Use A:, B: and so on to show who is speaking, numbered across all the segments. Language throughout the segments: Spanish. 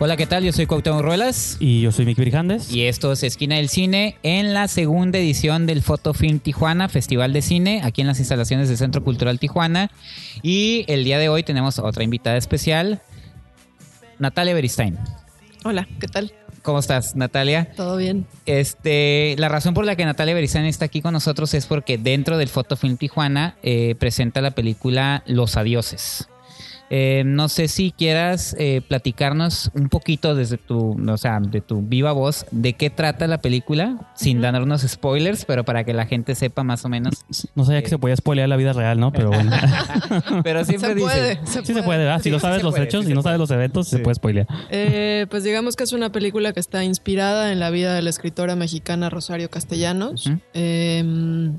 A: Hola, ¿qué tal? Yo soy Cuauhtémoc Ruelas.
B: Y yo soy Mick Brijandes.
A: Y esto es Esquina del Cine en la segunda edición del Fotofilm Tijuana, Festival de Cine, aquí en las instalaciones del Centro Cultural Tijuana. Y el día de hoy tenemos otra invitada especial, Natalia Beristain.
C: Hola, ¿qué tal?
A: ¿Cómo estás, Natalia?
C: Todo bien.
A: Este, la razón por la que Natalia Beristain está aquí con nosotros es porque dentro del Fotofilm Tijuana eh, presenta la película Los Adioses. Eh, no sé si quieras eh, platicarnos un poquito desde tu, o sea, de tu viva voz, de qué trata la película, sin darnos spoilers, pero para que la gente sepa más o menos.
B: No sabía que se podía spoilear la vida real, ¿no? Pero bueno.
A: pero siempre
C: se
A: dice.
C: puede,
B: sí se puede, ¿verdad? Si no sabes los hechos y no sabes los eventos, se puede spoilear.
C: Eh, pues digamos que es una película que está inspirada en la vida de la escritora mexicana Rosario Castellanos. Em,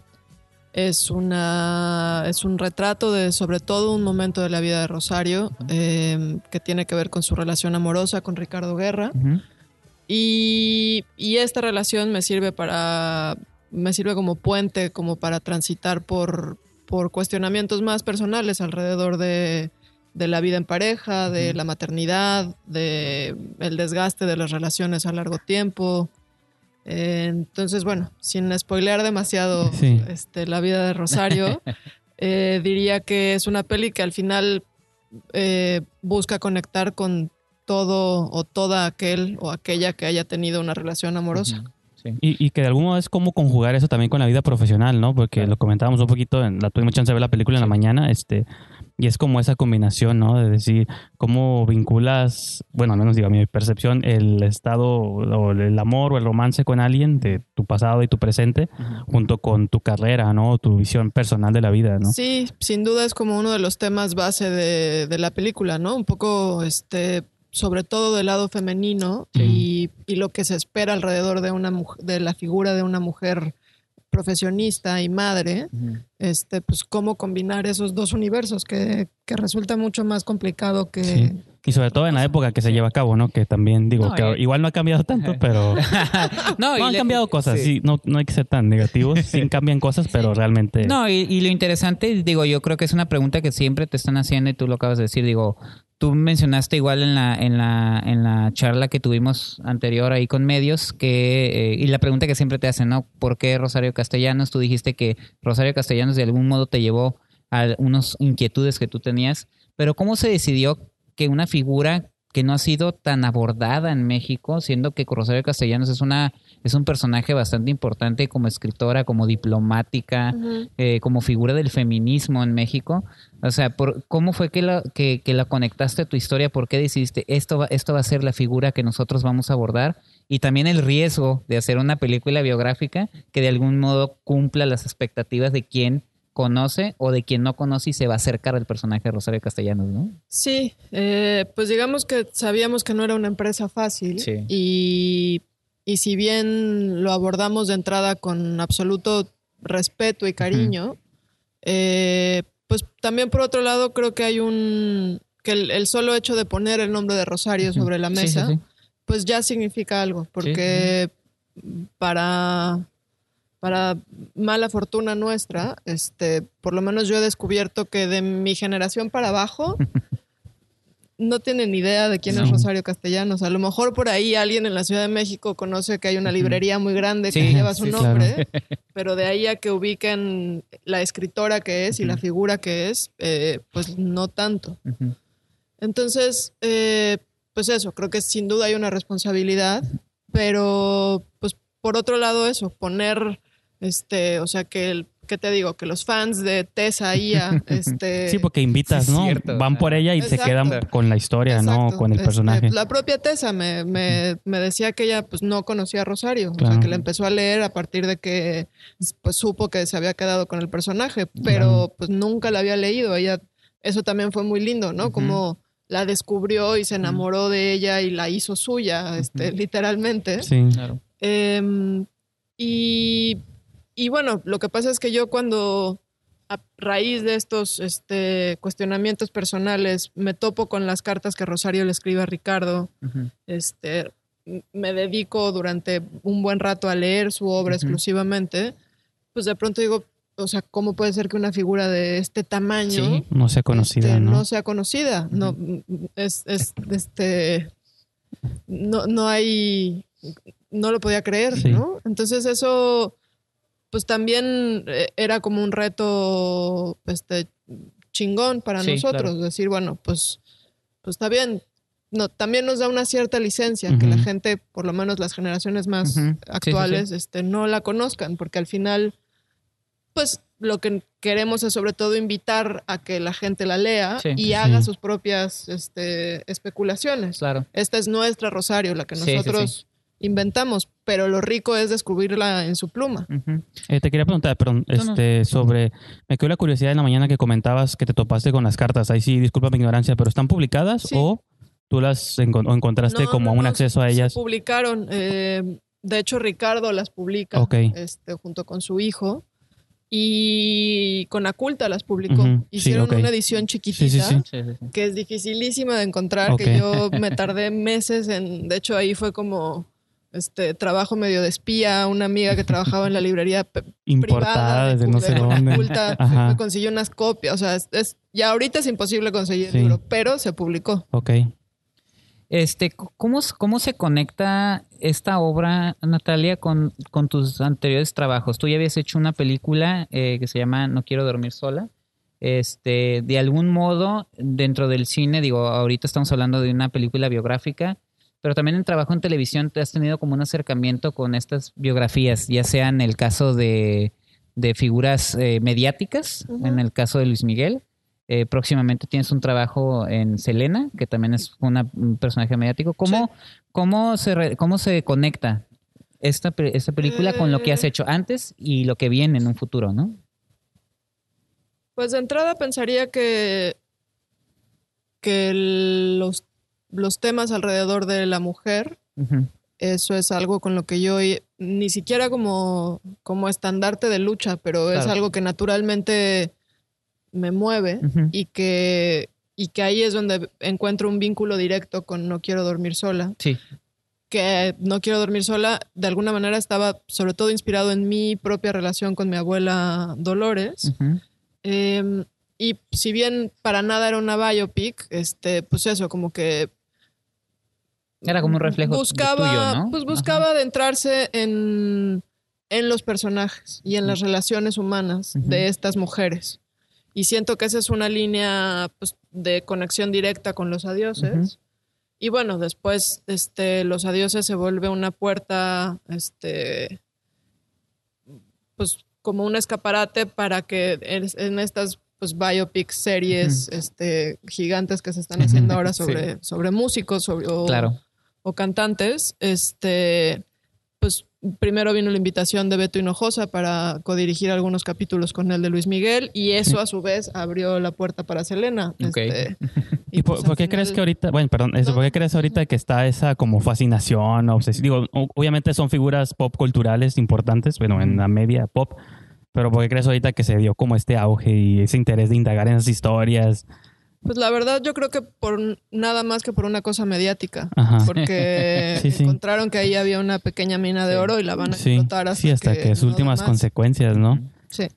C: es una es un retrato de sobre todo un momento de la vida de Rosario em, que tiene que ver con su relación amorosa con Ricardo Guerra. Y, y, esta relación me sirve para me sirve como puente como para transitar por por cuestionamientos más personales alrededor de, de la vida en pareja, de la maternidad, de el desgaste de las relaciones a largo tiempo, entonces, bueno, sin spoilear demasiado este, la vida de Rosario, eh, diría que es una peli que al final eh, busca conectar con todo o toda aquel o aquella que haya tenido una relación amorosa.
B: Y, que de algún modo es como conjugar eso también con la vida profesional, ¿no? Porque lo comentábamos un poquito, en, la tuvimos chance de ver la película en la mañana, este, y es como esa combinación, ¿no? De decir, cómo vinculas, bueno, al menos digo, mi percepción, el estado o el amor o el romance con alguien de tu pasado y tu presente, junto con tu carrera, ¿no? Tu visión personal de la vida, ¿no?
C: Sí, sin duda es como uno de los temas base de, de la película, ¿no? Un poco, este, sobre todo del lado femenino y, y, lo que se espera alrededor de una de la figura de una mujer profesionista y madre, este, pues cómo combinar esos dos universos, que, que resulta mucho más complicado que...
B: Y sobre todo en la época que se lleva a cabo, ¿no? Que también digo que igual no ha cambiado tanto, pero no, han cambiado cosas. Sí. no, no hay que ser tan negativos. Sí cambian cosas, pero realmente.
A: No, y, y, lo interesante, digo, yo creo que es una pregunta que siempre te están haciendo y tú lo acabas de decir. Digo, tú mencionaste igual en la, en la, en la charla que tuvimos anterior ahí con medios, que, eh, y la pregunta que siempre te hacen, ¿no? ¿Por qué Rosario Castellanos? Tú dijiste que Rosario Castellanos de algún modo te llevó a unas inquietudes que tú tenías, pero ¿cómo se decidió que una figura que no ha sido tan abordada en México, siendo que Rosario Castellanos es una es un personaje bastante importante como escritora, como diplomática, eh, como figura del feminismo en México. O sea, por, ¿cómo fue que la, que, la conectaste a tu historia? ¿Por qué decidiste esto va, esto va a ser la figura que nosotros vamos a abordar? Y también el riesgo de hacer una película biográfica que de algún modo cumpla las expectativas de quien conoce o de quien no conoce y se va a acercar al personaje de Rosario Castellanos, ¿no?
C: Sí, eh, pues digamos que sabíamos que no era una empresa fácil y y si bien lo abordamos de entrada con absoluto respeto y cariño, eh, pues también por otro lado creo que hay un que el, solo hecho de poner el nombre de Rosario sobre la mesa, pues ya significa algo, porque para para mala fortuna nuestra, este, por lo menos yo he descubierto que de mi generación para abajo no tienen idea de quién es Rosario Castellanos. A lo mejor por ahí alguien en la Ciudad de México conoce que hay una librería muy grande que lleva su nombre, pero de ahí a que ubiquen la escritora que es y la figura que es, eh, pues no tanto. Entonces, eh, pues eso, creo que sin duda hay una responsabilidad, pero pues por otro lado eso, poner, este, o sea, que el ¿qué te digo? Que los fans de Tessa Ia, este...
B: Sí, porque invitas, ¿no? Van por ella y se quedan con la historia, ¿no? Con el este, personaje.
C: la propia Tessa me, me, me, decía que ella pues no conocía a Rosario, o sea, que la empezó a leer a partir de que pues supo que se había quedado con el personaje, pero pues nunca la había leído. Ella, eso también fue muy lindo, ¿no? Como la descubrió y se enamoró de ella y la hizo suya, este, literalmente.
B: Sí, claro.
C: Em, y y bueno, lo que pasa es que yo cuando a raíz de estos este, cuestionamientos personales me topo con las cartas que Rosario le escribe a Ricardo, este, me dedico durante un buen rato a leer su obra exclusivamente, pues de pronto digo, o sea, ¿cómo puede ser que una figura de este tamaño
B: no sea conocida?
C: Este,
B: ¿no?
C: sea conocida. No, es, es, este, no, no hay, no lo podía creer, ¿no? Entonces eso, pues también eh, era como un reto, este, chingón para nosotros, decir, bueno, pues, pues está bien. No, también nos da una cierta licencia que la gente, por lo menos las generaciones más actuales, este, no la conozcan, porque al final, pues lo que queremos es sobre todo invitar a que la gente la lea y haga sus propias este, especulaciones.
A: Claro.
C: Esta es nuestra Rosario, la que nosotros inventamos, pero lo rico es descubrirla en su pluma.
B: Eh, te quería preguntar, perdón, este, sobre, me quedó la curiosidad en la mañana que comentabas que te topaste con las cartas, ahí sí, disculpa mi ignorancia, pero ¿están publicadas o tú las encontraste como un acceso a ellas?
C: Se publicaron, eh, de hecho Ricardo las publica este, junto con su hijo y con Aculta las publicó. Hicieron una edición chiquitita que es dificilísima de encontrar, que yo me tardé meses en, de hecho ahí fue como este trabajo medio de espía, una amiga que trabajaba en la librería
B: importada desde no sé dónde.
C: me consiguió unas copias, o sea, es, ya ahorita es imposible conseguir el libro, pero se publicó.
B: Ok.
A: Este, ¿cómo, ¿Cómo se conecta esta obra, Natalia, con, con tus anteriores trabajos? Tú ya habías hecho una película eh, que se llama No quiero dormir sola. Este, de algún modo, dentro del cine, digo, ahorita estamos hablando de una película biográfica, pero también en trabajo en televisión te has tenido como un acercamiento con estas biografías, ya sea en el caso de, de figuras eh, mediáticas, en el caso de Luis Miguel. Eh, próximamente tienes un trabajo en Selena, que también es un personaje mediático. ¿Cómo, cómo, se, cómo se conecta esta, esta película con lo que has eh. hecho antes y lo que viene en un futuro, no?
C: Pues de entrada pensaría que, que los los temas alrededor de la mujer. Eso es algo con lo que yo ni siquiera como, como estandarte de lucha, pero es algo que naturalmente me mueve y que y que ahí es donde encuentro un vínculo directo con No quiero dormir sola.
A: Sí.
C: Que No quiero dormir sola de alguna manera estaba sobre todo inspirado en mi propia relación con mi abuela Dolores. Em, y si bien para nada era una biopic, este, pues eso, como que
A: era como un reflejo
C: buscaba,
A: tuyo, ¿no?
C: Pues buscaba adentrarse en, los personajes y en las relaciones humanas de estas mujeres. Y siento que esa es una línea pues, de conexión directa con los adioses. Y bueno, después este, los adioses se vuelve una puerta, este, pues como un escaparate para que en, estas pues biopic series este, gigantes que se están haciendo ahora sobre, sobre músicos sobre,
A: claro
C: o cantantes, este, pues primero vino la invitación de Beto Hinojosa para codirigir algunos capítulos con el de Luis Miguel y eso a su vez abrió la puerta para Selena. Este,
B: ¿Y, por, pues, qué crees que ahorita, bueno, perdón, eso, ¿por qué crees ahorita que está esa como fascinación, obsesión? Digo, obviamente son figuras pop culturales importantes, bueno, en la media pop, pero ¿por qué crees ahorita que se dio como este auge y ese interés de indagar en esas historias?
C: Pues la verdad yo creo que por nada más que por una cosa mediática, porque encontraron que ahí había una pequeña mina de oro y la van a explotar
B: hasta, sí, hasta que, sus últimas consecuencias, ¿no?
C: Sí.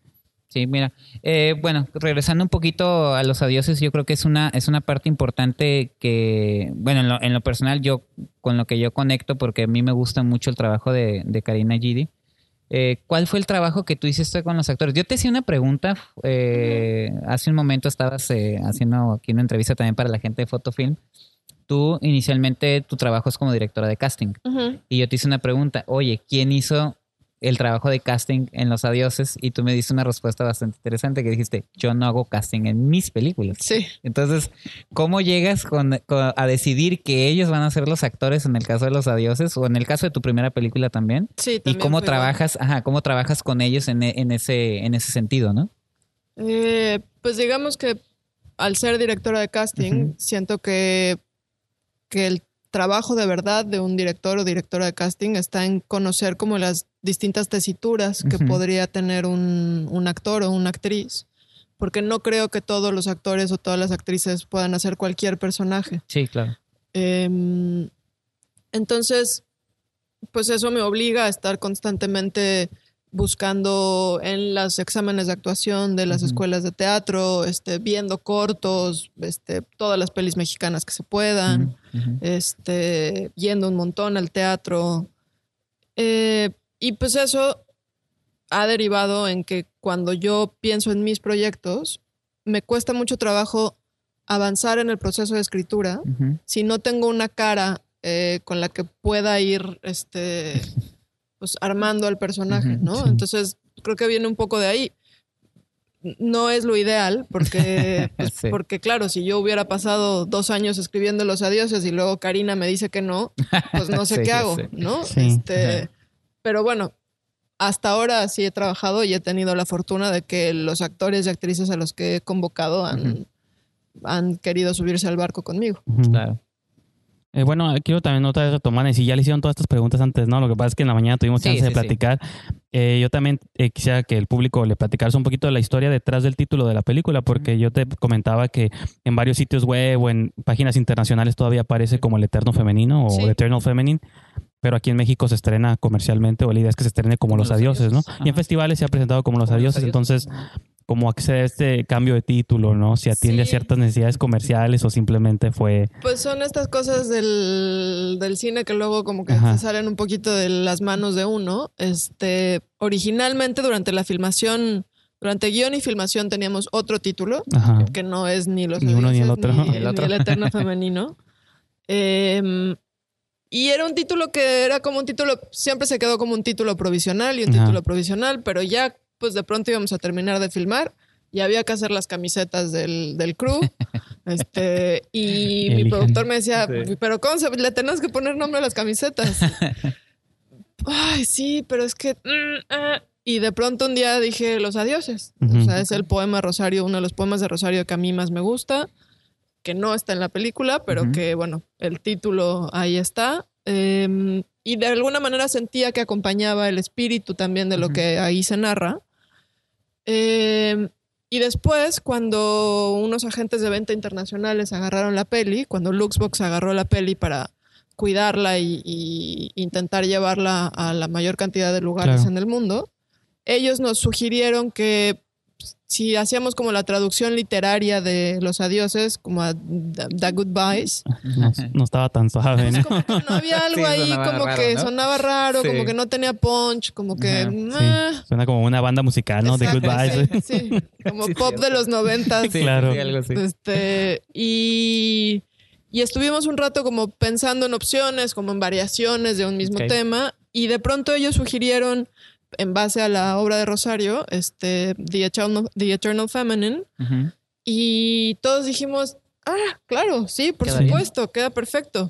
A: Sí, mira, eh, bueno, regresando un poquito a los adioses, yo creo que es una es una parte importante que, bueno, en lo, en lo personal yo con lo que yo conecto, porque a mí me gusta mucho el trabajo de, de Karina Gidi, eh, ¿Cuál fue el trabajo que tú hiciste con los actores? Yo te hice una pregunta. Eh, hace un momento estabas eh, haciendo aquí una entrevista también para la gente de Fotofilm. Tú inicialmente tu trabajo es como directora de casting. Y yo te hice una pregunta. Oye, ¿quién hizo el trabajo de casting en Los Adioses y tú me diste una respuesta bastante interesante que dijiste, yo no hago casting en mis películas.
C: Sí.
A: Entonces, ¿cómo llegas a decidir que ellos van a ser los actores en el caso de Los Adioses o en el caso de tu primera película también?
C: Sí,
A: también. Y cómo trabajas, ajá, cómo trabajas con ellos en, ese, en ese sentido, ¿no?
C: Eh, pues digamos que al ser directora de casting, siento que, que el trabajo de verdad de un director o directora de casting está en conocer como las distintas tesituras que podría tener un, actor o una actriz. Porque no creo que todos los actores o todas las actrices puedan hacer cualquier personaje.
A: Sí, claro.
C: Em, entonces, pues eso me obliga a estar constantemente buscando en los exámenes de actuación de las escuelas de teatro, este, viendo cortos, este, todas las pelis mexicanas que se puedan, este, yendo un montón al teatro. Eh, y pues eso ha derivado en que cuando yo pienso en mis proyectos, me cuesta mucho trabajo avanzar en el proceso de escritura. Si no tengo una cara eh, con la que pueda ir este, pues, armando al personaje, ¿no? Entonces, creo que viene un poco de ahí. No es lo ideal, porque, pues, porque claro, si yo hubiera pasado dos años escribiendo los adioses y luego Karina me dice que no, pues no sé qué hago, ¿no? Este, pero bueno, hasta ahora sí he trabajado y he tenido la fortuna de que los actores y actrices a los que he convocado han, han querido subirse al barco conmigo. Claro.
B: Eh, bueno, quiero también otra vez retomar, y si ya le hicieron todas estas preguntas antes, ¿no? Lo que pasa es que en la mañana tuvimos chance de platicar. Eh, yo también eh, quisiera que el público le platicara un poquito de la historia detrás del título de la película, porque yo te comentaba que en varios sitios web o en páginas internacionales todavía aparece como el Eterno Femenino o Eternal Feminine, pero aquí en México se estrena comercialmente, o la idea es que se estrene como Los, Adioses, ¿no? Y en festivales se ha presentado como Los Adioses, entonces cómo accede a este cambio de título, ¿no? Si atiende a ciertas necesidades comerciales o simplemente fue...
C: Pues son estas cosas del, cine que luego como que se salen un poquito de las manos de uno. Este, originalmente durante la filmación, durante guion y filmación teníamos otro título, que no es ni los
B: ni uno ni el otro,
C: ni, el, otro. eterno femenino. Em, y era un título que era como un título, siempre se quedó como un título provisional y un título provisional, pero ya pues de pronto íbamos a terminar de filmar y había que hacer las camisetas del, del crew. este, y mi productor me decía, pero ¿cómo se, le tenemos que poner nombre a las camisetas? Ay, sí, pero es que... Mm, ah". Y de pronto un día dije Los Adioses. O sea, es el poema Rosario, uno de los poemas de Rosario que a mí más me gusta, que no está en la película, pero que, bueno, el título ahí está. Em, y de alguna manera sentía que acompañaba el espíritu también de lo que ahí se narra. Eh, y después, cuando unos agentes de venta internacionales agarraron la peli, cuando Luxbox agarró la peli para cuidarla y, intentar llevarla a la mayor cantidad de lugares en el mundo, ellos nos sugirieron que si hacíamos como la traducción literaria de los adioses, como a The, Goodbyes.
B: No, estaba tan suave,
C: ¿no? había algo ahí como que sonaba raro, como que no tenía punch, como que...
B: Suena como una banda musical, ¿no? The Goodbyes.
C: Sí, como pop de los noventas.
B: claro.
C: Este, y, y estuvimos un rato como pensando en opciones, como en variaciones de un mismo tema, y de pronto ellos sugirieron en base a la obra de Rosario, este, The Eternal, Feminine, y todos dijimos, ah, claro, sí, por supuesto, queda perfecto.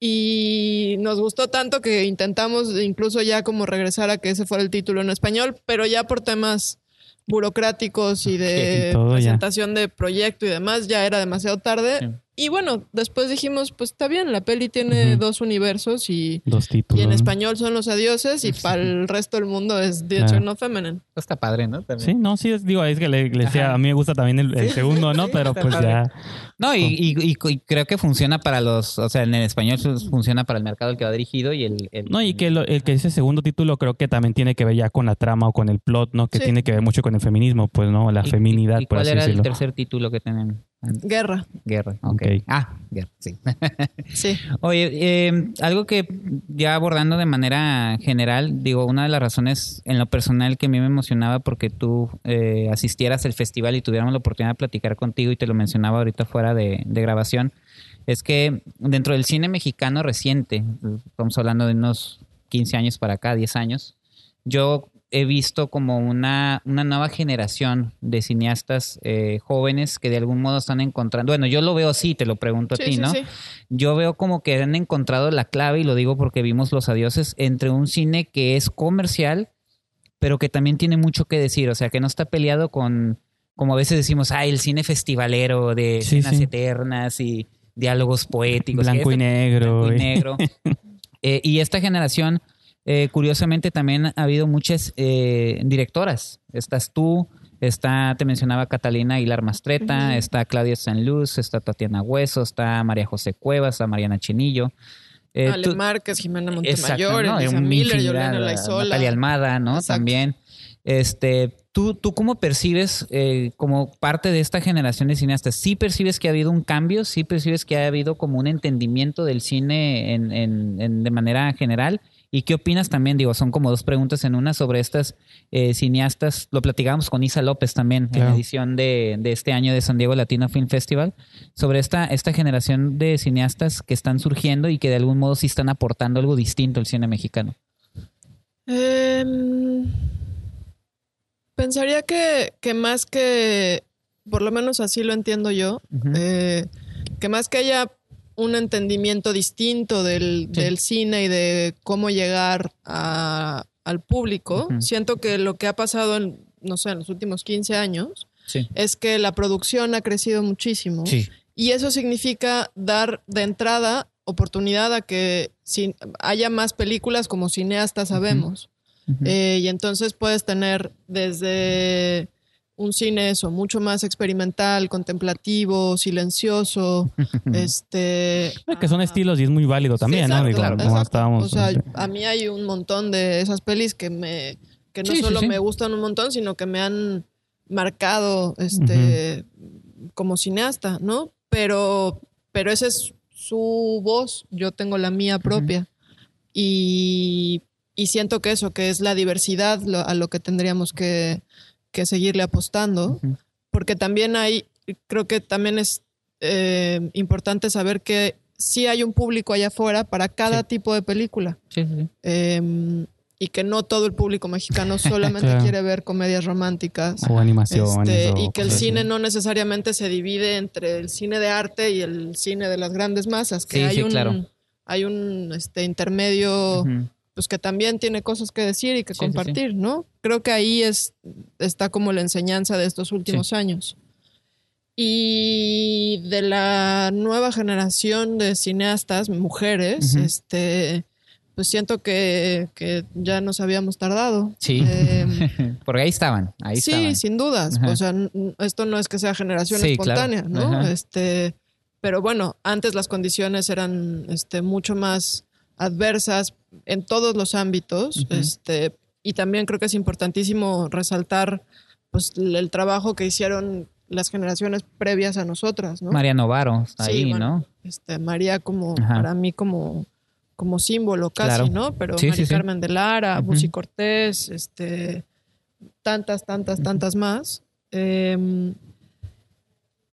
C: Y nos gustó tanto que intentamos incluso ya como regresar a que ese fuera el título en español, pero ya por temas burocráticos y de presentación de proyecto y demás, ya era demasiado tarde. Y bueno, después dijimos, pues está bien, la peli tiene dos universos y,
B: dos títulos.
C: y en español son los adioses y para el resto del mundo es The Eternal Feminine.
A: Está padre, ¿no?
B: Sí, no, sí, es, digo, es que le, decía, a mí me gusta también el, segundo, ¿no? Pero pues ya...
A: No, y, creo que funciona para los, o sea, en el español funciona para el mercado al que va dirigido y el...
B: no, y que el que ese segundo título creo que también tiene que ver ya con la trama o con el plot, ¿no? Que tiene que ver mucho con el feminismo, pues, ¿no? La feminidad,
A: por ¿Cuál era el tercer título que tienen?
C: Guerra.
A: Guerra, ok. Ah, guerra, sí. sí. Oye, em, algo que ya abordando de manera general, digo, una de las razones en lo personal que a mí me emocionaba porque tú eh, asistieras al festival y tuviéramos la oportunidad de platicar contigo y te lo mencionaba ahorita fuera de, de grabación, es que dentro del cine mexicano reciente, estamos hablando de unos 15 años para acá, 10 años, yo he visto como una, una nueva generación de cineastas eh, jóvenes que de algún modo están encontrando, bueno, yo lo veo así, te lo pregunto a ti, ¿no? Yo veo como que han encontrado la clave, y lo digo porque vimos Los Adioses, entre un cine que es comercial, pero que también tiene mucho que decir, o sea, que no está peleado con, como a veces decimos, ah, el cine festivalero de escenas eternas y diálogos poéticos.
B: Blanco y negro.
A: Blanco y negro. Eh, y esta generación eh, curiosamente también ha habido muchas eh, directoras. Estás tú, está, te mencionaba Catalina Aguilar Mastreta, está Claudia San Luz, está Tatiana Hueso, está María José Cuevas, está Mariana Chinillo.
C: Eh, Ale Márquez, Jimena Montemayor, Elisa Miller, Yolanda Laizola.
A: Natalia Almada, ¿no? También. Este, ¿tú, ¿Tú cómo percibes eh, como parte de esta generación de cineastas? ¿Sí percibes que ha habido un cambio? ¿Sí percibes que ha habido como un entendimiento del cine en, en, de manera general? ¿Y qué opinas también? Digo, son como dos preguntas en una sobre estas eh, cineastas. Lo platicábamos con Isa López también en la edición de, de, este año de San Diego Latino Film Festival, sobre esta, esta generación de cineastas que están surgiendo y que de algún modo sí están aportando algo distinto al cine mexicano.
C: Eh Pensaría que, que más que, por lo menos así lo entiendo yo, eh, que más que haya un entendimiento distinto del, cine y de cómo llegar al público, siento que lo que ha pasado en, no sé, en los últimos 15 años es que la producción ha crecido muchísimo. Y eso significa dar de entrada oportunidad a que haya más películas como cineastas sabemos. Eh, y entonces puedes tener desde un cine eso, mucho más experimental, contemplativo, silencioso, este...
B: Que son estilos y es muy válido también, ¿no?
C: o sea, a mí hay un montón de esas pelis que me... que no solo me gustan un montón, sino que me han marcado, este, como cineasta, ¿no? Pero, pero esa es su voz, yo tengo la mía propia. Y y siento que eso, que es la diversidad a lo que tendríamos que, seguirle apostando, porque también hay, creo que también es eh, importante saber que sí hay un público allá afuera para cada tipo de película. Em, y que no todo el público mexicano solamente quiere ver comedias románticas.
B: O animaciones.
C: Este, y que el cine no necesariamente se divide entre el cine de arte y el cine de las grandes masas, que hay, un, hay un este, intermedio pues que también tiene cosas que decir y que compartir, ¿no? Creo que ahí es, está como la enseñanza de estos últimos años. Y de la nueva generación de cineastas, mujeres, este, pues siento que, ya nos habíamos tardado.
A: Sí. Em, Porque ahí estaban, ahí
C: sí, sin dudas. O sea, esto no es que sea generación espontánea, ¿no? Este, pero bueno, antes las condiciones eran este, mucho más adversas en todos los ámbitos. este, y también creo que es importantísimo resaltar pues, el trabajo que hicieron las generaciones previas a nosotras, ¿no?
A: María Novaro, ahí, ¿no?
C: Este, María como, para mí como, como símbolo casi, ¿no? Pero María Carmen de Lara, uh Cortés, este, tantas, tantas, tantas más. Eh,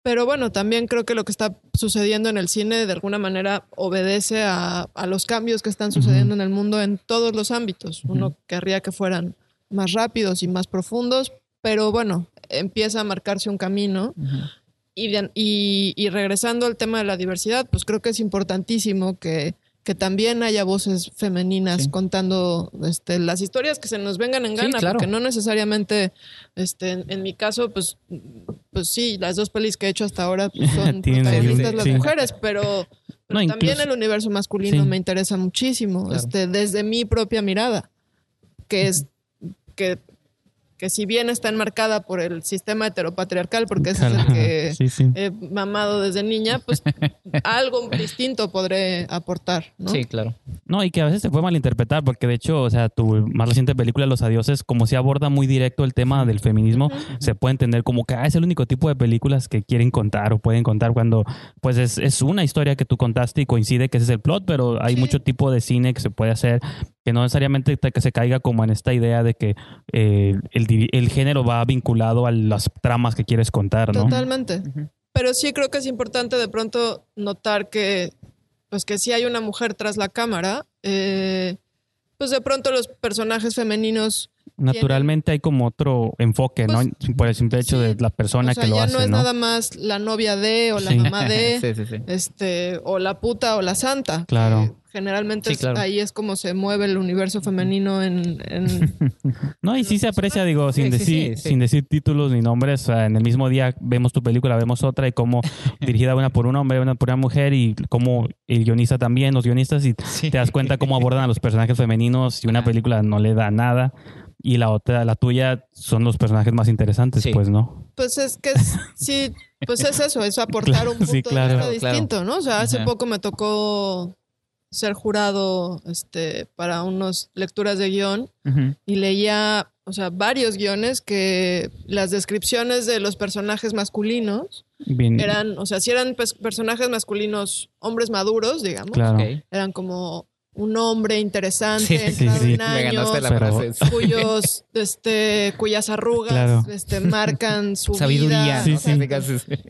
C: pero bueno, también creo que lo que está sucediendo en el cine de alguna manera obedece a, los cambios que están sucediendo en el mundo en todos los ámbitos. Uno querría que fueran más rápidos y más profundos, pero bueno, empieza a marcarse un camino. y, y, regresando al tema de la diversidad, pues creo que es importantísimo que que también haya voces femeninas contando este, las historias que se nos vengan en gana, porque no necesariamente, este, en, mi caso, pues, pues sí, las dos pelis que he hecho hasta ahora pues, son protagonistas las mujeres, pero, también el universo masculino me interesa muchísimo, este, desde mi propia mirada, que es que que si bien está enmarcada por el sistema heteropatriarcal, porque ese es el que he mamado desde niña, pues algo distinto podré aportar, ¿no?
A: Sí, claro.
B: No, y que a veces se puede malinterpretar, porque de hecho, o sea, tu más reciente película, Los Adioses, como se aborda muy directo el tema del feminismo, se puede entender como que ah, es el único tipo de películas que quieren contar o pueden contar cuando, pues es, es una historia que tú contaste y coincide que ese es el plot, pero hay mucho tipo de cine que se puede hacer que no necesariamente que se caiga como en esta idea de que eh, el, género va vinculado a las tramas que quieres contar, ¿no?
C: Totalmente. Pero sí creo que es importante de pronto notar que, pues que si hay una mujer tras la cámara, eh, pues de pronto los personajes femeninos
B: Naturalmente hay como otro enfoque, ¿no? Pues, Por el simple hecho de la persona que lo ya
C: no es nada más la novia de o la mamá de, este, o la puta o la santa.
B: Claro.
C: generalmente ahí es como se mueve el universo femenino en...
B: no, y sí se aprecia, digo, sin decir sin decir títulos ni nombres. en el mismo día vemos tu película, vemos otra y como dirigida una por un hombre, una por una mujer y como el guionista también, los guionistas y te das cuenta cómo abordan a los personajes femeninos y una película no le da nada y la otra, la tuya, son los personajes más interesantes, pues, ¿no?
C: Pues es que sí, pues es eso, es aportar un punto de vista distinto, ¿no? O sea, hace poco me tocó ser jurado este, para unas lecturas de guion y leía, o sea, varios guiones que las descripciones de los personajes masculinos eran, o sea, si eran personajes masculinos, hombres maduros, digamos, eran como un hombre interesante, sí, cuyos, este, cuyas arrugas este, marcan su
A: Sabiduría.
C: vida.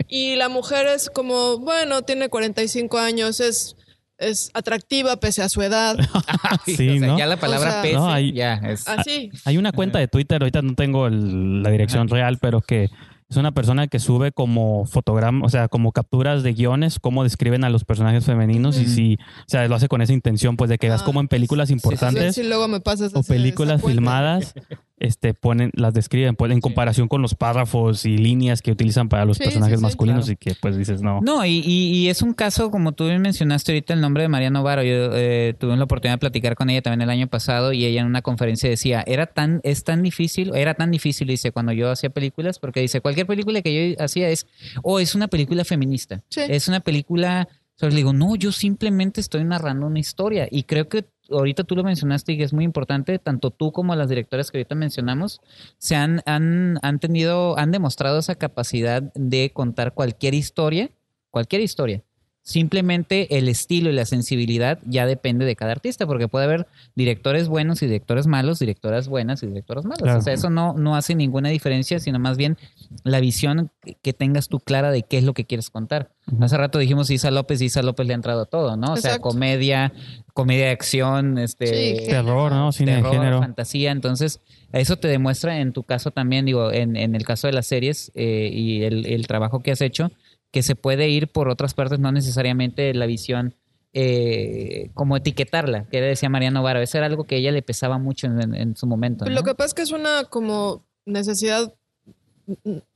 C: Y la mujer es como, bueno, tiene 45 años, es es atractiva pese a su edad.
A: sí, Ya la palabra pese, hay, ya
C: es. Así.
B: Hay una cuenta de Twitter, ahorita no tengo la dirección real, pero que es una persona que sube como fotogramas, o sea, como capturas de guiones, cómo describen a los personajes femeninos y si, o sea, lo hace con esa intención, pues, de que veas ah, como en películas importantes
C: sí, luego me pasas
B: o películas filmadas, este, ponen, las describen, pues, en comparación con los párrafos y líneas que utilizan para los personajes masculinos y que, pues, dices, no.
A: No, y, y, es un caso, como tú mencionaste ahorita, el nombre de María Novaro. Yo eh, tuve la oportunidad de platicar con ella también el año pasado y ella en una conferencia decía, era tan, es tan difícil, era tan difícil, dice, cuando yo hacía películas, porque dice, cualquier película que yo hacía es, o oh, es una película feminista, es una película, le digo, no, yo simplemente estoy narrando una historia y creo que ahorita tú lo mencionaste y es muy importante, tanto tú como las directoras que ahorita mencionamos, se han, han, han tenido, han demostrado esa capacidad de contar cualquier historia, cualquier historia, Simplemente el estilo y la sensibilidad ya depende de cada artista, porque puede haber directores buenos y directores malos, directoras buenas y directoras malas. O sea, eso no, no hace ninguna diferencia, sino más bien la visión que tengas tú clara de qué es lo que quieres contar. Hace rato dijimos Isa López, y Isa López le ha entrado a todo, ¿no? O sea, comedia, comedia de acción, este
B: terror, ¿no? Cine de género.
A: fantasía. Entonces, eso te demuestra en tu caso también, digo, en, en el caso de las series eh, y el, el trabajo que has hecho, que se puede ir por otras partes, no necesariamente la visión eh, como etiquetarla, que decía Mariano Varo. Eso era algo que a ella le pesaba mucho en, su momento.
C: Lo que pasa es que es una como necesidad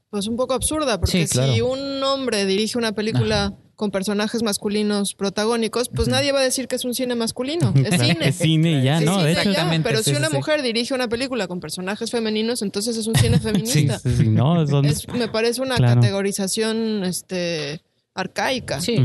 C: pues un poco absurda, porque si un hombre dirige una película con personajes masculinos protagónicos, pues nadie va a decir que es un cine masculino. Es cine.
B: es cine ya, ¿no? de hecho.
C: pero si una mujer dirige una película con personajes femeninos, entonces es un cine feminista.
B: sí, no,
C: me parece una categorización este, arcaica.
A: Sí,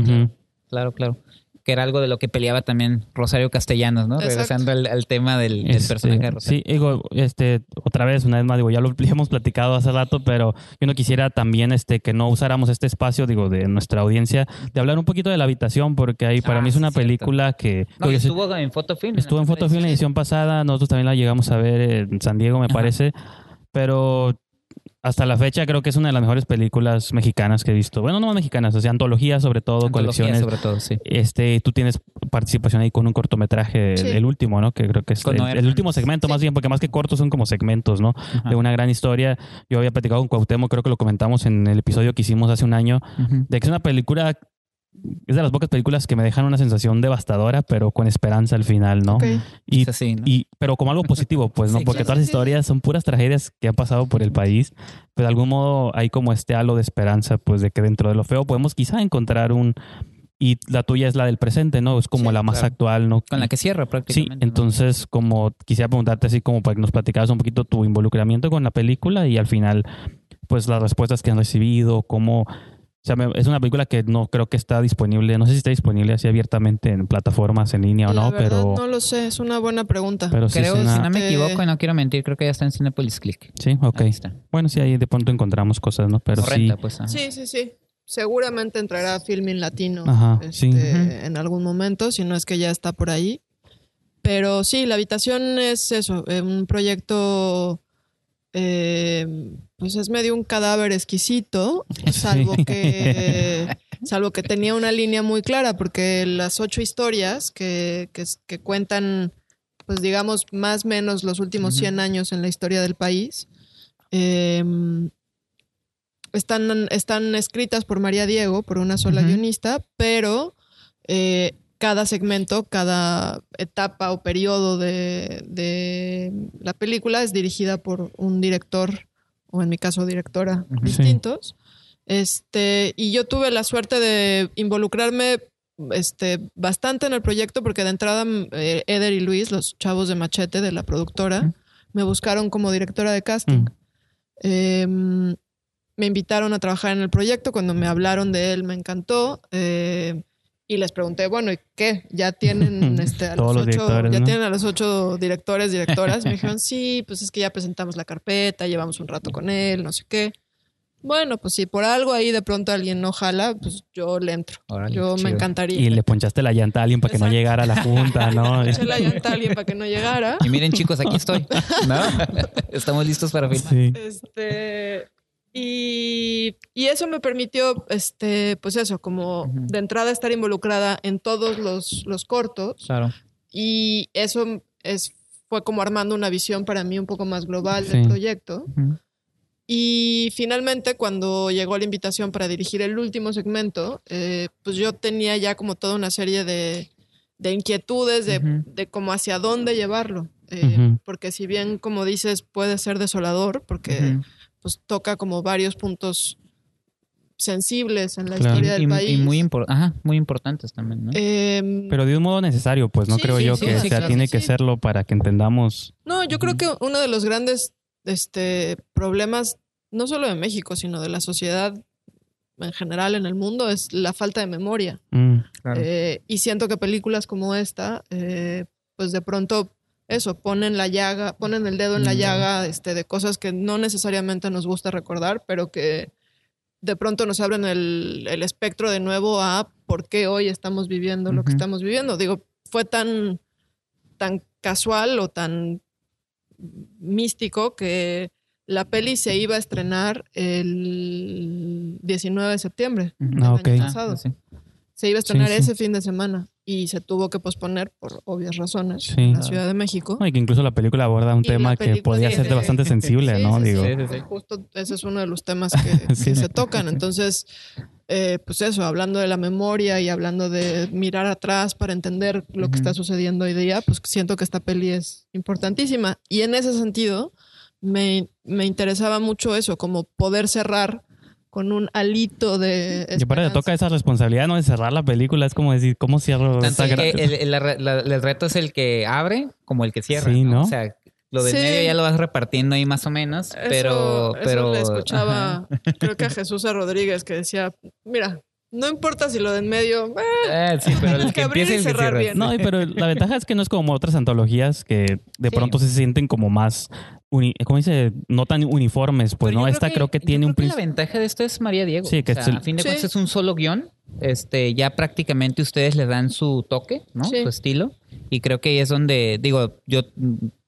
A: claro, claro que era algo de lo que peleaba también Rosario Castellanos, ¿no? Regresando al, tema del, este, personaje de Rosario.
B: Sí, digo, este, otra vez, una vez más, digo, ya lo hemos platicado hace rato, pero yo no quisiera también este, que no usáramos este espacio, digo, de nuestra audiencia, de hablar un poquito de la habitación, porque ahí para mí es ah, una película que...
A: estuvo en Fotofilm.
B: Estuvo en Fotofilm la edición pasada, nosotros también la llegamos a ver en San Diego, me parece, pero hasta la fecha creo que es una de las mejores películas mexicanas que he visto. Bueno, no mexicanas, o sea, antologías sobre todo, colecciones.
A: sobre todo, sí.
B: Este, tú tienes participación ahí con un cortometraje, el último, ¿no? Que creo que es el, último segmento más bien, porque más que cortos son como segmentos, ¿no? De una gran historia. Yo había platicado con Cuauhtémoc, creo que lo comentamos en el episodio que hicimos hace un año, de que es una película es de las pocas películas que me dejan una sensación devastadora, pero con esperanza al final, ¿no? Y, y, pero como algo positivo, pues, ¿no? Porque todas las historias son puras tragedias que han pasado por el país, pero de algún modo hay como este halo de esperanza, pues, de que dentro de lo feo podemos quizá encontrar un... Y la tuya es la del presente, ¿no? Es como la más actual, ¿no?
A: Con la que cierra prácticamente.
B: Sí, entonces, como quisiera preguntarte así como para que nos platicaras un poquito tu involucramiento con la película y al final, pues, las respuestas que han recibido, cómo o sea, es una película que no creo que está disponible, no sé si está disponible así abiertamente en plataformas en línea o no, pero...
C: No lo sé, es una buena pregunta.
A: Pero creo, si no me equivoco y no quiero mentir, creo que ya está en Cinepolis Click.
B: Sí, ok. Bueno, sí, ahí de pronto encontramos cosas, ¿no? Pero sí...
C: Pues, sí, sí, sí. Seguramente entrará a Filming Latino Ajá, sí. Este, en algún momento, si no es que ya está por ahí. Pero sí, La Habitación es eso, eh, un proyecto eh, pues es medio un cadáver exquisito, salvo que, salvo que tenía una línea muy clara, porque las ocho historias que, que, cuentan, pues digamos, más o menos los últimos 100 años en la historia del país, em, están, están escritas por María Diego, por una sola guionista, pero eh, cada segmento, cada etapa o periodo de, la película es dirigida por un director, o en mi caso directora, distintos. Este, y yo tuve la suerte de involucrarme este, bastante en el proyecto porque de entrada eh, Eder y Luis, los chavos de Machete, de la productora, me buscaron como directora de casting. Mm. Em, me invitaron a trabajar en el proyecto, cuando me hablaron de él me encantó. Eh, y les pregunté, bueno, ¿y qué? ¿Ya tienen este, a los, ocho, ya tienen a los ocho directores, directoras? Me dijeron, sí, pues es que ya presentamos la carpeta, llevamos un rato con él, no sé qué. Bueno, pues si por algo ahí de pronto alguien no jala, pues yo le entro. yo me encantaría.
B: Y le ponchaste la llanta a alguien para que no llegara a la junta, ¿no?
C: Le la llanta a alguien para que no llegara.
A: Y miren, chicos, aquí estoy. ¿No? Estamos listos para
C: filmar. Este, y, eso me permitió, este, pues eso, como de entrada estar involucrada en todos los, los cortos.
A: Claro.
C: Y eso es, fue como armando una visión para mí un poco más global del proyecto. Y finalmente, cuando llegó la invitación para dirigir el último segmento, eh, pues yo tenía ya como toda una serie de, de inquietudes de, de cómo hacia dónde llevarlo. Eh, porque si bien, como dices, puede ser desolador, porque pues toca como varios puntos sensibles en la historia del país.
A: Y muy, muy importantes también, ¿no?
B: Em, Pero de un modo necesario, pues no creo yo que sea, tiene que serlo para que entendamos.
C: No, yo creo que uno de los grandes este, problemas, no solo de México, sino de la sociedad en general en el mundo, es la falta de memoria. Mm, eh, y siento que películas como esta, eh, pues de pronto eso, ponen la llaga, ponen el dedo en la mm, llaga este, de cosas que no necesariamente nos gusta recordar, pero que de pronto nos abren el, espectro de nuevo a por qué hoy estamos viviendo lo que estamos viviendo. Digo, fue tan, tan casual o tan místico que la peli se iba a estrenar el 19 de septiembre
B: ah, año pasado.
C: Ah, se iba a estrenar ese fin de semana y se tuvo que posponer por obvias razones en la Ciudad de México.
B: y que incluso la película aborda un tema que podía ser bastante sensible, ¿no?
C: Digo. Justo ese es uno de los temas que, se tocan. Entonces, eh, pues eso, hablando de la memoria y hablando de mirar atrás para entender lo que está sucediendo hoy día, pues siento que esta peli es importantísima. Y en ese sentido, me, me interesaba mucho eso, como poder cerrar con un alito de.
B: Y para le toca esa responsabilidad, ¿no? De cerrar la película. Es como decir, ¿cómo cierro
A: esta el, el, reto es el que abre como el que cierra. Sí, ¿no? O sea, lo del medio ya lo vas repartiendo ahí más o menos, pero. pero...
C: le escuchaba, creo que a Jesús Rodríguez que decía: Mira, no importa si lo de en medio. Eh,
A: eh sí, pero el que, empiece y cerrar bien.
B: No, pero la ventaja es que no es como otras antologías que de pronto se sienten como más. ¿Cómo dice? No tan uniformes, pues, ¿no? Esta creo que, tiene un
A: La ventaja de esto es María Diego. Sí, que a fin de cuentas es un solo guion. Este, ya prácticamente ustedes le dan su toque, ¿no? Su estilo. Y creo que ahí es donde, digo, yo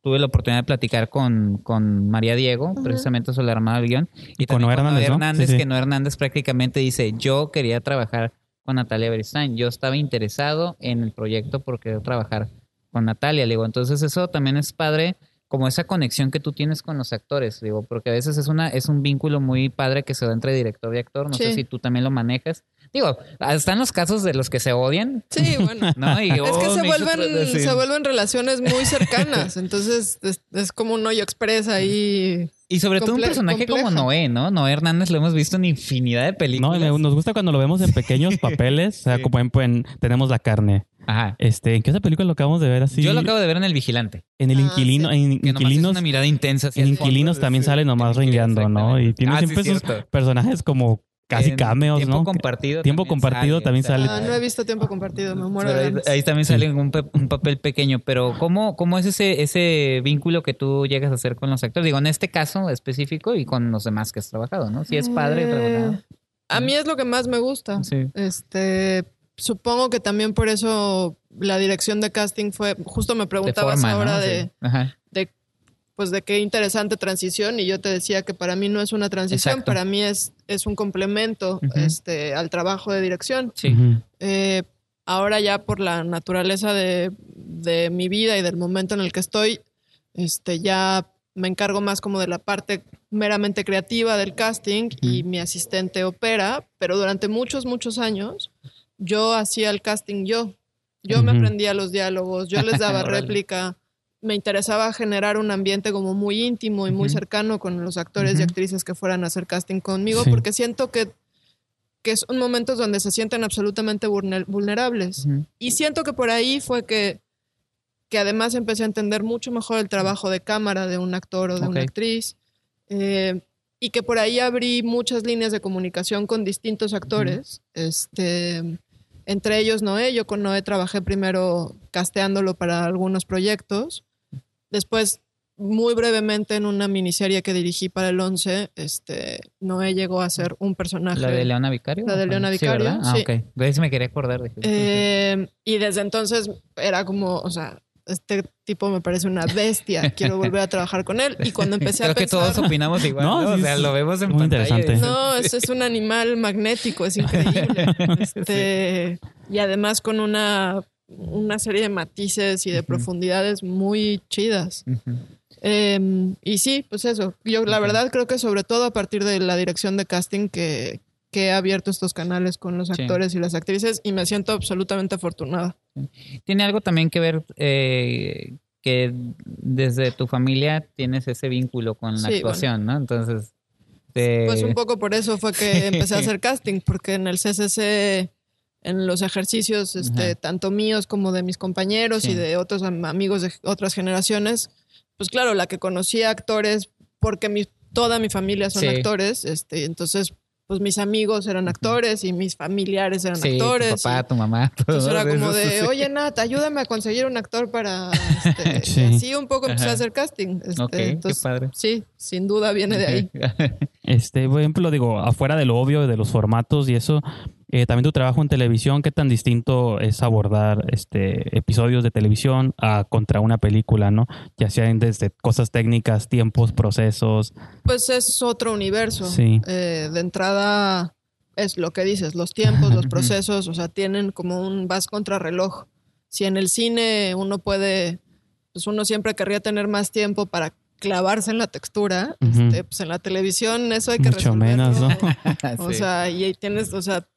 A: tuve la oportunidad de platicar con, con María Diego, precisamente sobre la Armada del Guión. Y
B: con Noé Hernández,
A: Hernández que Noé Hernández prácticamente dice, yo quería trabajar con Natalia Beristain. Yo estaba interesado en el proyecto porque querer trabajar con Natalia. Le digo, entonces eso también es padre, como esa conexión que tú tienes con los actores, digo, porque a veces es una es un vínculo muy padre que se da entre director y actor. No sé si tú también lo manejas. Digo, están los casos de los que se odian.
C: Sí, bueno. es que se vuelven, se vuelven relaciones muy cercanas. Entonces es, como un hoyo expresa ahí.
A: Y sobre todo un personaje como Noé, ¿no? Noé Hernández lo hemos visto en infinidad de películas.
B: No, nos gusta cuando lo vemos en pequeños papeles. O sea, como en, Tenemos la carne. Ajá. Este, ¿En qué esa película lo acabamos de ver así?
A: Yo lo acabo de ver en El Vigilante.
B: En El ah, Inquilino. En Inquilinos.
A: una mirada intensa.
B: En Inquilinos también sale nomás ringueando, ¿no? Y tiene ah, siempre esos personajes como casi cameos,
A: tiempo
B: ¿no?
A: Compartido
B: tiempo compartido también sale.
C: Ah, no he visto tiempo compartido, me muero
A: ahí, también sale un, papel pequeño, pero ¿cómo, cómo es ese, ese vínculo que tú llegas a hacer con los actores? Digo, en este caso específico y con los demás que has trabajado, ¿no? Si es padre eh,
C: A mí es lo que más me gusta. Sí. Este, supongo que también por eso la dirección de casting fue, justo me preguntabas ahora de, de pues de qué interesante transición y yo te decía que para mí no es una transición, para mí es, es un complemento este, al trabajo de dirección. Eh, ahora ya por la naturaleza de, mi vida y del momento en el que estoy, este, ya me encargo más como de la parte meramente creativa del casting y mi asistente opera, pero durante muchos, muchos años yo hacía el casting yo. Yo me aprendía los diálogos, yo les daba réplica me interesaba generar un ambiente como muy íntimo y muy cercano con los actores y actrices que fueran a hacer casting conmigo, porque siento que, que son momentos donde se sienten absolutamente vulnerables. Y siento que por ahí fue que, que además empecé a entender mucho mejor el trabajo de cámara de un actor o de una actriz. Eh, y que por ahí abrí muchas líneas de comunicación con distintos actores. Este entre ellos Noé. Yo con Noé trabajé primero casteándolo para algunos proyectos. Después, muy brevemente, en una miniserie que dirigí para el 11, este, Noé llegó a ser un personaje.
A: ¿La de Leona Vicario?
C: La de Leona Vicario. Sí,
A: ah, ok. De me quería acordar. De
C: eh, y desde entonces era como, o sea, este tipo me parece una bestia, quiero volver a trabajar con él. Y cuando empecé
A: a
C: pensar...
A: que todos opinamos igual, ¿no? O sea, lo vemos en pantalla.
C: No, es, es un animal magnético, es increíble. Este, y además con una, una serie de matices y de profundidades muy chidas. Em, y sí, pues eso. Yo la verdad creo que sobre todo a partir de la dirección de casting que, que he abierto estos canales con los actores y las actrices y me siento absolutamente afortunada.
A: Tiene algo también que ver eh, que desde tu familia tienes ese vínculo con la actuación, ¿no? Entonces...
C: Pues un poco por eso fue que empecé a hacer casting, porque en el CCC, en los ejercicios, este, tanto míos como de mis compañeros y de otros amigos de otras generaciones, pues claro, la que conocía actores, porque mi, toda mi familia son actores, este, entonces pues mis amigos eran actores y mis familiares eran actores.
A: Tu papá, tu mamá.
C: Entonces era como de, oye Nat, ayúdame a conseguir un actor para. Este, Y así un poco empecé a hacer casting. Este,
A: qué padre.
C: Sí, sin duda viene de ahí.
B: este, por ejemplo, digo, afuera de lo obvio, de los formatos y eso, eh, también tu trabajo en televisión, ¿qué tan distinto es abordar este episodios de televisión a contra una película, no? Ya sean desde cosas técnicas, tiempos, procesos.
C: Pues es otro universo. Sí. Eh, de entrada es lo que dices, los tiempos, los procesos, o sea, tienen como un vas contra reloj. Si en el cine uno puede, pues uno siempre querría tener más tiempo para clavarse en la textura, este, pues en la televisión eso hay que
B: Mucho menos, ¿no?
C: o sea, y tienes, o sea,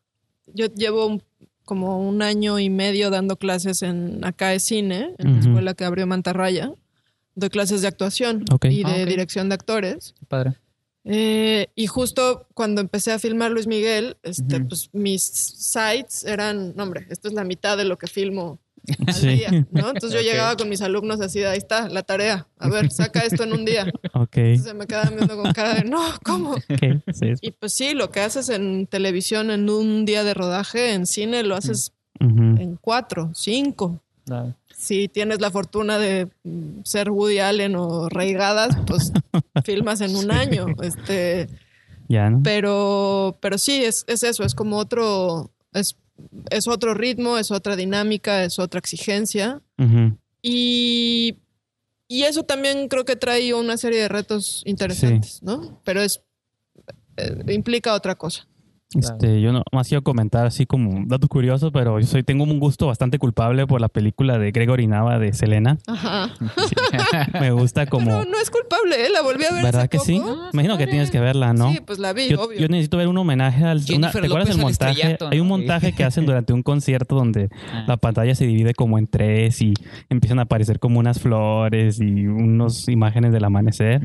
C: yo llevo como un año y medio dando clases en acá de cine, en la escuela que abrió Mantarraya. Doy clases de actuación y de dirección de actores.
A: Padre.
C: Eh, y justo cuando empecé a filmar Luis Miguel, este, pues mis sites eran, no hombre, esto es la mitad de lo que filmo ¿no? Entonces yo llegaba con mis alumnos así ahí está, la tarea. A ver, saca esto en un día.
B: Okay.
C: se me quedaban viendo con cara de no, ¿cómo? Y pues sí, lo que haces en televisión en un día de rodaje, en cine lo haces en cuatro, cinco. Si tienes la fortuna de ser Woody Allen o Reigadas, pues filmas en un año. Este, Pero, pero sí, es, es eso, es como otro, es es otro ritmo, es otra dinámica, es otra exigencia. y, y, eso también creo que trae una serie de retos interesantes, ¿no? Pero es eh, implica otra cosa.
B: Este, yo no más quiero comentar así como un dato curioso, pero yo soy tengo un gusto bastante culpable por la película de Gregory Nava de Selena.
C: Ajá.
B: me gusta como
C: Pero no es culpable, ¿eh? la volví a ver
B: ¿Verdad que sí? Imagino que tienes que verla, ¿no?
C: Sí, pues la vi,
B: yo,
C: obvio.
B: Yo necesito ver un homenaje al ¿te acuerdas del montaje? Hay un montaje que hacen durante un concierto donde ah. la pantalla se divide como en tres y empiezan a aparecer como unas flores y unas imágenes del amanecer.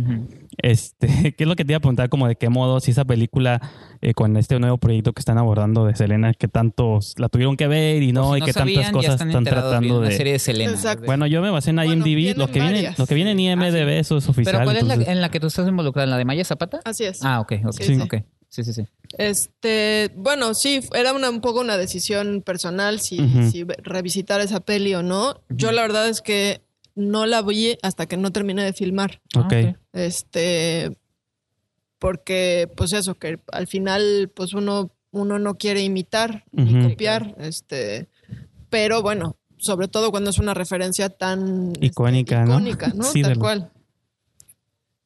B: Este, ¿qué es lo que te iba a preguntar como de qué modo si esa película eh, con este nuevo proyecto que están abordando de Selena, que tantos la tuvieron que ver y no, y que tantas cosas están, tratando de...
A: serie de Selena.
B: Bueno, yo me basé en IMDb, lo que viene, lo que viene en IMDb, eso es oficial.
A: Pero ¿cuál es la en la que tú estás involucrada? ¿En la de Maya Zapata?
C: Así es.
A: Ah, ok, ok, sí, okay. Sí, sí, sí.
C: Este, bueno, sí, era una, un poco una decisión personal si, si revisitar esa peli o no. Yo la verdad es que no la vi hasta que no terminé de filmar.
B: Ok.
C: Este, porque pues eso, que al final pues uno, uno no quiere imitar ni copiar, este, pero bueno, sobre todo cuando es una referencia tan
B: este, icónica,
C: ¿no? icónica, ¿no? Tal cual.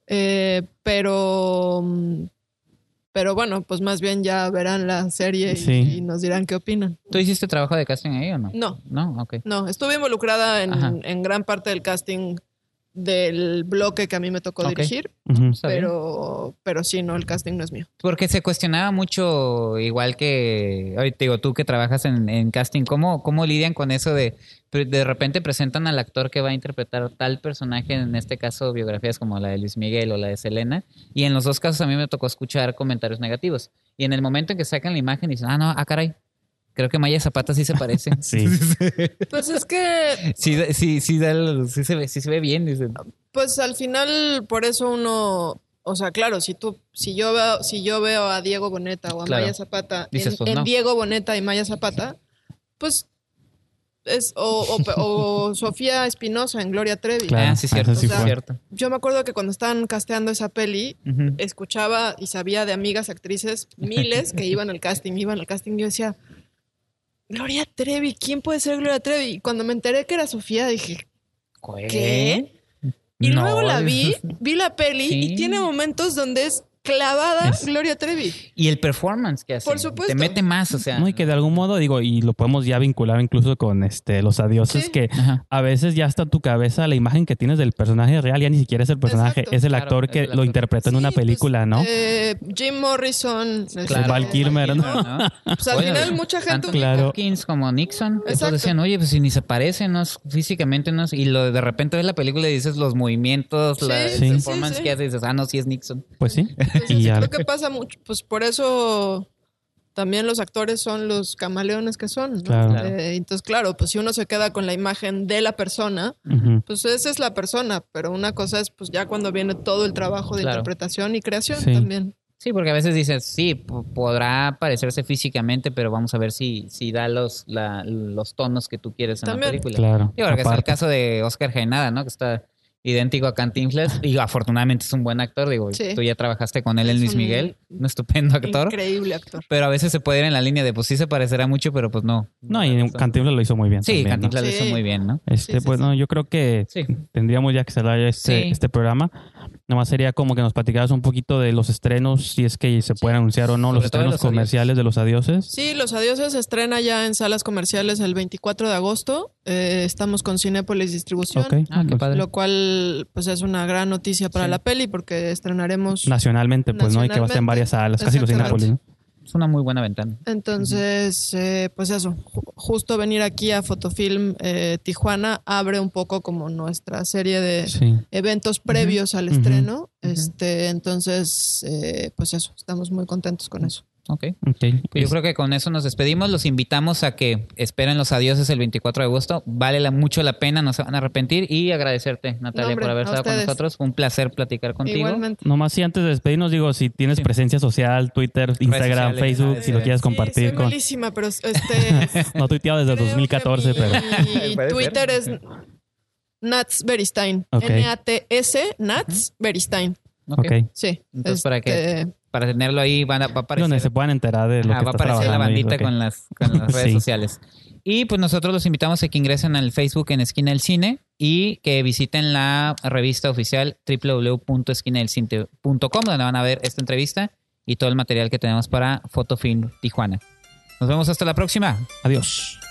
C: Eh, pero pero bueno, pues más bien ya verán la serie y, nos dirán qué opinan.
A: ¿Tú hiciste trabajo de casting ahí o no?
C: No.
A: No, ok.
C: No, estuve involucrada en, en gran parte del casting del bloque que a mí me tocó dirigir, pero, pero sí, no, el casting no es mío.
A: Porque se cuestionaba mucho, igual que, ahorita digo, tú que trabajas en, casting, ¿cómo, ¿cómo lidian con eso de de repente presentan al actor que va a interpretar tal personaje, en este caso biografías como la de Luis Miguel o la de Selena, y en los dos casos a mí me tocó escuchar comentarios negativos. Y en el momento en que sacan la imagen dicen, ah, no, ah, caray, Creo que Maya Zapata sí se parece.
B: sí.
C: pues es que.
A: Sí, sí, sí, sí, se ve, sí se ve bien.
C: Pues al final, por eso uno. O sea, claro, si tú, si yo veo, si yo veo a Diego Boneta o a Maya Zapata en, pues Diego Boneta y Maya Zapata, pues es, o, Sofía Espinosa en Gloria Trevi.
A: Claro, ah, sí, cierto, sí cierto.
C: Yo me acuerdo que cuando estaban casteando esa peli, escuchaba y sabía de amigas actrices miles que iban al casting, iban al casting. Yo decía, Gloria Trevi, ¿quién puede ser Gloria Trevi? Y cuando me enteré que era Sofía, dije, ¿qué? Y luego la vi, vi la peli y tiene momentos donde es clavada Gloria Trevi.
A: Y el performance que hace.
C: Por supuesto.
A: Te mete más, o sea.
B: No, y que de algún modo, digo, y lo podemos ya vincular incluso con este los adioses, que a veces ya está tu cabeza la imagen que tienes del personaje real, ya ni siquiera es el personaje, es el actor que lo interpretó en una pues, película, ¿no?
C: Eh, Jim Morrison.
B: Claro, Val Kilmer, ¿no?
C: Pues al final mucha gente...
A: Claro. Hopkins como Nixon, entonces decían, oye, pues si ni se parecen, ¿no? Físicamente, ¿no? Y lo, de repente ves la película y dices los movimientos, la performance que hace y dices, ah, no, sí es Nixon.
B: Pues sí.
C: y creo que pasa mucho, pues por eso también los actores son los camaleones que son. Eh, entonces, claro, pues si uno se queda con la imagen de la persona, pues esa es la persona, pero una cosa es pues ya cuando viene todo el trabajo de interpretación y creación también.
A: Sí, porque a veces dices, sí, podrá parecerse físicamente, pero vamos a ver si, si da los, los tonos que tú quieres en la película.
B: Claro.
A: Y ahora que es el caso de Oscar Jaenada, ¿no? Que está idéntico a Cantinflas y afortunadamente es un buen actor, digo, tú ya trabajaste con él en Luis Miguel, un estupendo actor.
C: Increíble actor.
A: Pero a veces se puede ir en la línea de pues sí se parecerá mucho, pero pues no.
B: No, y Cantinflas lo hizo muy bien.
A: Sí, Cantinflas lo hizo muy bien, ¿no?
B: Este, pues no, yo creo que tendríamos ya que cerrar este, este programa. Nomás sería como que nos platicaras un poquito de los estrenos, si es que se pueden anunciar o no, los estrenos comerciales de Los Adioses.
C: Sí, Los Adioses se estrena ya en salas comerciales el 24 de agosto. Eh, estamos con Cinépolis Distribución,
A: ah, lo
C: cual pues es una gran noticia para la peli porque estrenaremos...
B: Nacionalmente, pues, ¿no? Y que va a estar en varias salas, casi los Cinépolis, ¿no?
A: Es una muy buena ventana.
C: Entonces, eh, pues eso, justo venir aquí a Fotofilm eh, Tijuana abre un poco como nuestra serie de eventos previos al estreno. Este, entonces, eh, pues eso, estamos muy contentos con eso.
A: Ok. okay. Yo creo que con eso nos despedimos. Los invitamos a que esperen los adioses el 24 de agosto. Vale mucho la pena, no se van a arrepentir. Y agradecerte, Natalia, por haber estado con nosotros. Fue un placer platicar contigo.
C: Igualmente.
B: Nomás si antes de despedirnos, digo, si tienes presencia social, Twitter, Instagram, Facebook, si lo quieres compartir.
C: Sí,
B: con...
C: malísima, pero este...
B: no he tuiteado desde 2014, pero...
C: Twitter es Nats Beristain. N-A-T-S, Nats Beristain.
B: Ok.
C: Sí.
A: Entonces, para que este, para tenerlo ahí va, a aparecer.
B: Donde se puedan enterar de lo que
A: Va a aparecer la bandita con, las, redes sociales. Y pues nosotros los invitamos a que ingresen al Facebook en Esquina del Cine y que visiten la revista oficial www.esquinadelcine.com donde van a ver esta entrevista y todo el material que tenemos para Fotofilm Tijuana. Nos vemos hasta la próxima.
B: Adiós.